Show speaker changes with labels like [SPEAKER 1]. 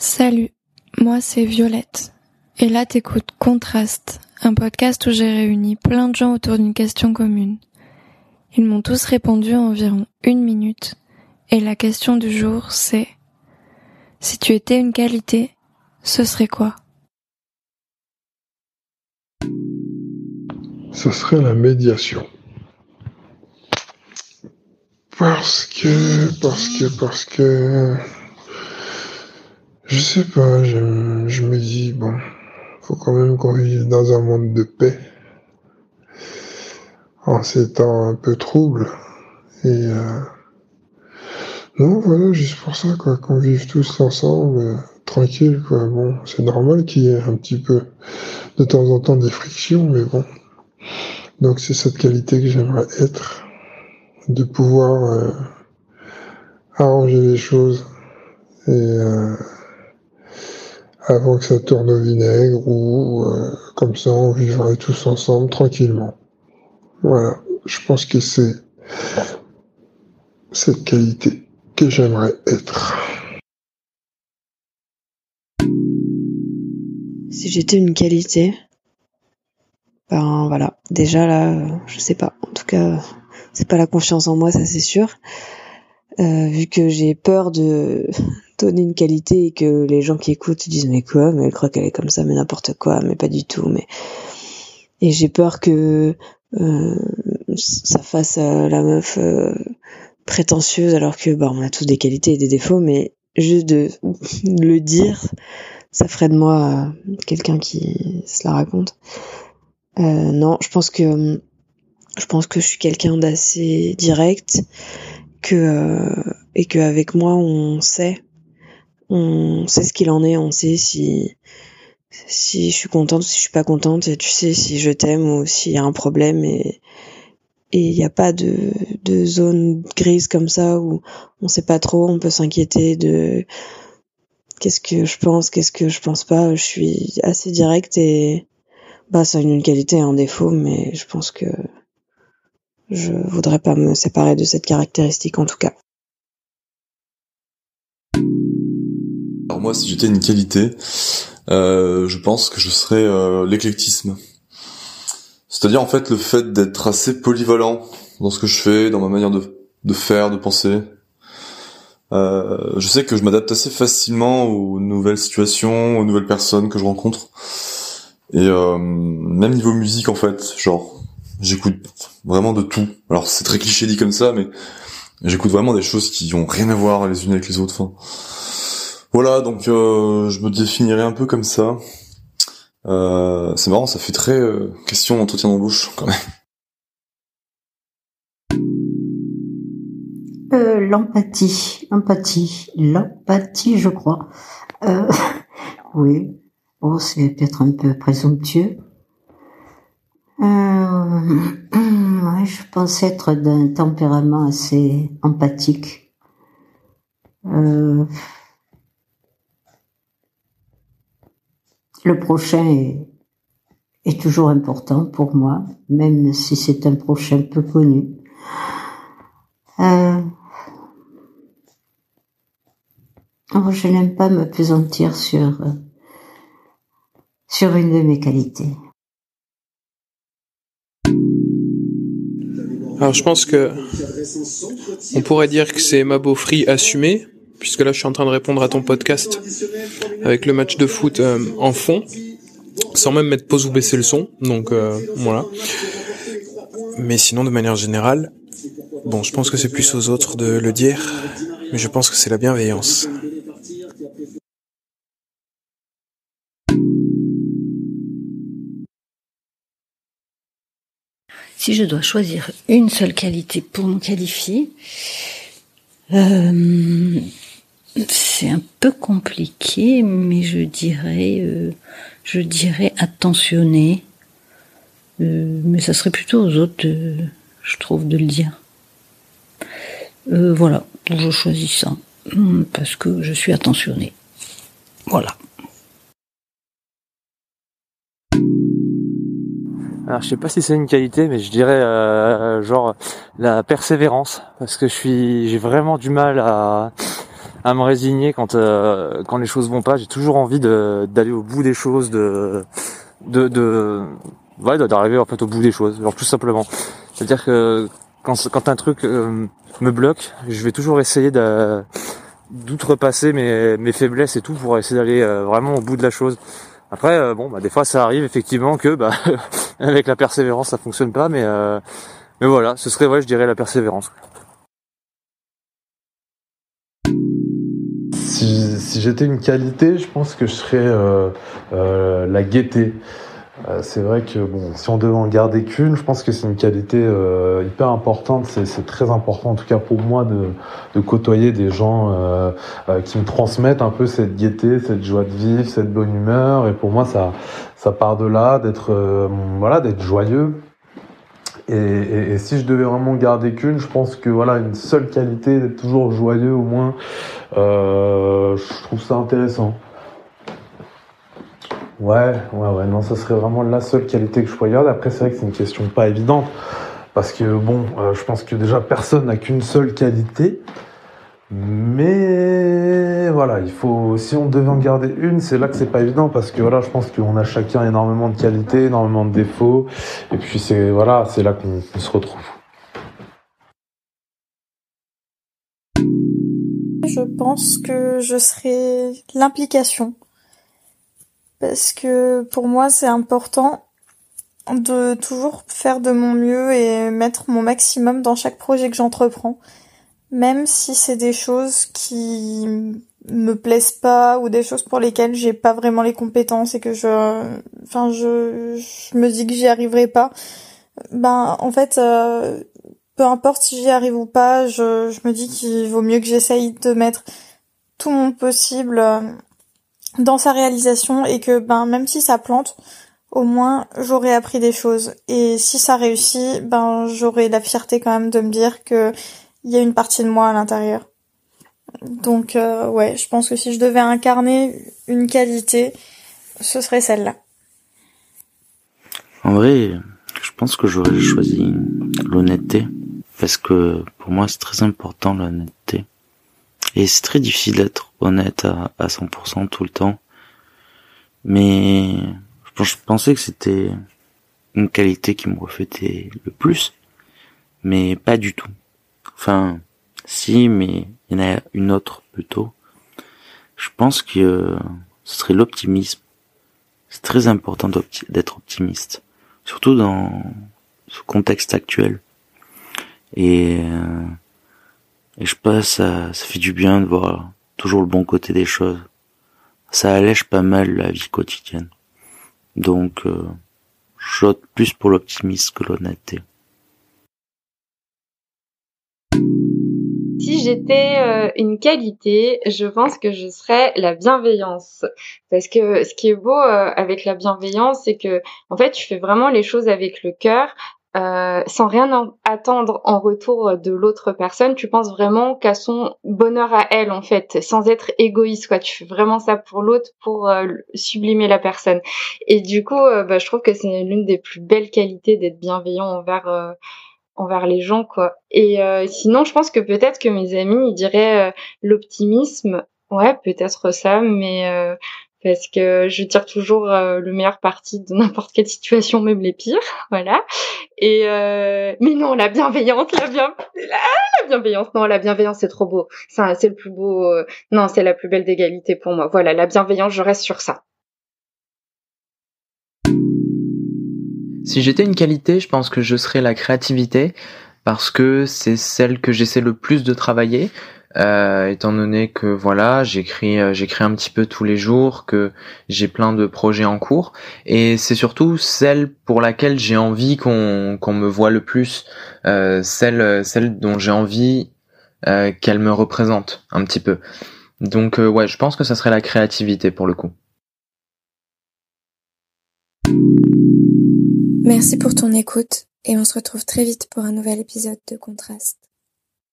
[SPEAKER 1] Salut, moi c'est Violette. Et là t'écoutes Contraste, un podcast où j'ai réuni plein de gens autour d'une question commune. Ils m'ont tous répondu en environ une minute. Et la question du jour c'est Si tu étais une qualité, ce serait quoi?
[SPEAKER 2] Ce serait la médiation. Parce que, parce que, parce que, je sais pas, je, me dis, bon, faut quand même qu'on vive dans un monde de paix. En ces temps un peu troubles. Et, euh, non, voilà, juste pour ça, quoi, qu'on vive tous ensemble, euh, tranquille, quoi. Bon, c'est normal qu'il y ait un petit peu, de temps en temps, des frictions, mais bon. Donc c'est cette qualité que j'aimerais être de pouvoir euh, arranger les choses et avant que ça tourne au vinaigre ou euh, comme ça on vivrait tous ensemble tranquillement. Voilà, je pense que c'est cette qualité que j'aimerais être.
[SPEAKER 3] Si j'étais une qualité, ben voilà, déjà là, je sais pas. En tout cas, c'est pas la confiance en moi, ça c'est sûr. Euh, vu que j'ai peur de donner une qualité et que les gens qui écoutent disent mais quoi, mais elle croit qu'elle est comme ça, mais n'importe quoi, mais pas du tout, mais et j'ai peur que euh, ça fasse euh, la meuf euh, prétentieuse alors que bah on a tous des qualités et des défauts, mais juste de le dire, ça ferait de moi euh, quelqu'un qui se la raconte. Euh, non, je pense que je pense que je suis quelqu'un d'assez direct, que euh, et que avec moi on sait, on sait ce qu'il en est, on sait si je suis contente ou si je suis pas contente, et tu sais si je t'aime ou s'il y a un problème et il n'y a pas de de zone grise comme ça où on sait pas trop, on peut s'inquiéter de qu'est-ce que je pense, qu'est-ce que je pense pas. Je suis assez direct et bah ça a une qualité et un défaut, mais je pense que je voudrais pas me séparer de cette caractéristique en tout cas.
[SPEAKER 4] Si j'étais une qualité, euh, je pense que je serais euh, l'éclectisme. C'est-à-dire en fait le fait d'être assez polyvalent dans ce que je fais, dans ma manière de, faire, de penser. Euh, je sais que je m'adapte assez facilement aux nouvelles situations, aux nouvelles personnes que je rencontre. Et même niveau musique en fait, genre j'écoute vraiment de tout. Alors c'est très cliché dit comme ça, mais j'écoute vraiment des choses qui ont rien à voir les unes avec les autres. Enfin, voilà, donc euh, je me définirais un peu comme ça. Euh, c'est marrant, ça fait très euh, question d'entretien d'embauche quand même.
[SPEAKER 5] L'empathie, l'empathie, l'empathie, je crois. Oui, bon, c'est peut-être un peu présomptueux. Euh, ouais, je pense être d'un tempérament assez empathique. Euh, le prochain est, est toujours important pour moi, même si c'est un prochain peu connu. Euh, oh, je n'aime pas me pesantir sur sur une de mes qualités.
[SPEAKER 6] Alors je pense que on pourrait dire que c'est ma beaufrie assumée, puisque là je suis en train de répondre à ton podcast avec le match de foot euh, en fond, sans même mettre pause ou baisser le son, donc euh, voilà. Mais sinon de manière générale, bon je pense que c'est plus aux autres de le dire, mais je pense que c'est la bienveillance.
[SPEAKER 7] Si je dois choisir une seule qualité pour me qualifier, euh, c'est un peu compliqué, mais je dirais, euh, attentionné. Euh, mais ça serait plutôt aux autres, je trouve, de le dire. Euh, voilà, je choisis ça hum, parce que je suis attentionnée. Voilà.
[SPEAKER 8] Alors je sais pas si c'est une qualité, mais je dirais genre la persévérance, parce que j'ai vraiment du mal à à me résigner quand quand les choses vont pas. J'ai toujours envie d'aller au bout des choses, de de de ouais d'arriver en fait au bout des choses, genre tout simplement. C'est-à-dire que quand quand un truc me bloque, je vais toujours essayer d'outrepasser mes, mes faiblesses et tout pour essayer d'aller vraiment au bout de la chose. Après, bon, bah, des fois, ça arrive effectivement que, bah, avec la persévérance, ça fonctionne pas, mais, mais voilà, ce serait, ouais, je dirais la persévérance.
[SPEAKER 9] Si, j'étais une qualité, je pense que je serais euh, euh, la gaieté. Euh, c'est vrai que bon, si on devait en garder qu'une, je pense que c'est une qualité hyper importante. C'est très important, en tout cas pour moi, de, de côtoyer des gens qui me transmettent un peu cette gaieté, cette joie de vivre, cette bonne humeur. Et pour moi, ça, ça part de là, d'être voilà, d'être joyeux. Et, si je devais vraiment garder qu'une, je pense que voilà, une seule qualité, d'être toujours joyeux au moins, je trouve ça intéressant. Ouais, ouais, ouais, non, ça serait vraiment la seule qualité que je pourrais garder. Après, c'est vrai que c'est une question pas évidente. Parce que, bon, euh, je pense que déjà personne n'a qu'une seule qualité. Mais voilà, il faut, si on devait en garder une, c'est là que c'est pas évident parce que voilà, je pense qu'on a chacun énormément de qualités, énormément de défauts. Et puis c'est, voilà, c'est là qu'on se retrouve.
[SPEAKER 10] Je pense que je serais l'implication parce que pour moi c'est important de toujours faire de mon mieux et mettre mon maximum dans chaque projet que j'entreprends, même si c'est des choses qui me plaisent pas ou des choses pour lesquelles j'ai pas vraiment les compétences et que je enfin je, je me dis que j'y arriverai pas ben en fait euh, peu importe si j'y arrive ou pas je, je me dis qu'il vaut mieux que j'essaye de mettre tout mon possible euh, dans sa réalisation et que ben même si ça plante, au moins j'aurais appris des choses. Et si ça réussit, ben j'aurai la fierté quand même de me dire que il y a une partie de moi à l'intérieur. Donc euh, ouais, je pense que si je devais incarner une qualité, ce serait celle-là.
[SPEAKER 11] En vrai, je pense que j'aurais choisi l'honnêteté parce que pour moi c'est très important l'honnêteté. Et c'est très difficile d'être honnête à, à 100% tout le temps. Mais je pensais que c'était une qualité qui me reflétait le plus. Mais pas du tout. Enfin, si, mais il y en a une autre plutôt. Je pense que ce serait l'optimisme. C'est très important d'être optimiste. Surtout dans ce contexte actuel. Et euh, je pense ça, ça fait du bien de voir toujours le bon côté des choses. Ça allège pas mal la vie quotidienne. Donc, euh, plus pour l'optimisme que l'honnêteté.
[SPEAKER 12] Si j'étais euh, une qualité, je pense que je serais la bienveillance. Parce que ce qui est beau euh, avec la bienveillance, c'est que en fait, tu fais vraiment les choses avec le cœur, euh, sans rien attendre en retour de l'autre personne, tu penses vraiment qu'à son bonheur à elle en fait, sans être égoïste quoi. Tu fais vraiment ça pour l'autre pour euh, sublimer la personne. Et du coup, euh, bah, je trouve que c'est l'une des plus belles qualités d'être bienveillant envers envers les gens quoi. Et sinon, je pense que peut-être que mes amis ils diraient l'optimisme. Ouais, peut-être ça, mais parce que je tire toujours euh, le meilleur parti de n'importe quelle situation, même les pires, voilà. Et euh, mais non, la bienveillance, la bien, la, bienveillance, non, la bienveillance c'est trop beau, ça, c'est le plus beau, euh, non, c'est la plus belle d'égalité pour moi. Voilà, la bienveillance, je reste sur ça.
[SPEAKER 13] Si j'étais une qualité, je pense que je serais la créativité parce que c'est celle que j'essaie le plus de travailler. Euh, étant donné que voilà, j'écris euh, j'écris un petit peu tous les jours, que j'ai plein de projets en cours, et c'est surtout celle pour laquelle j'ai envie qu'on qu'on me voit le plus, euh, celle celle dont j'ai envie qu'elle me représente un petit peu. Donc ouais, je pense que ça serait la créativité pour le coup.
[SPEAKER 1] Merci pour ton écoute et on se retrouve très vite pour un nouvel épisode de Contraste.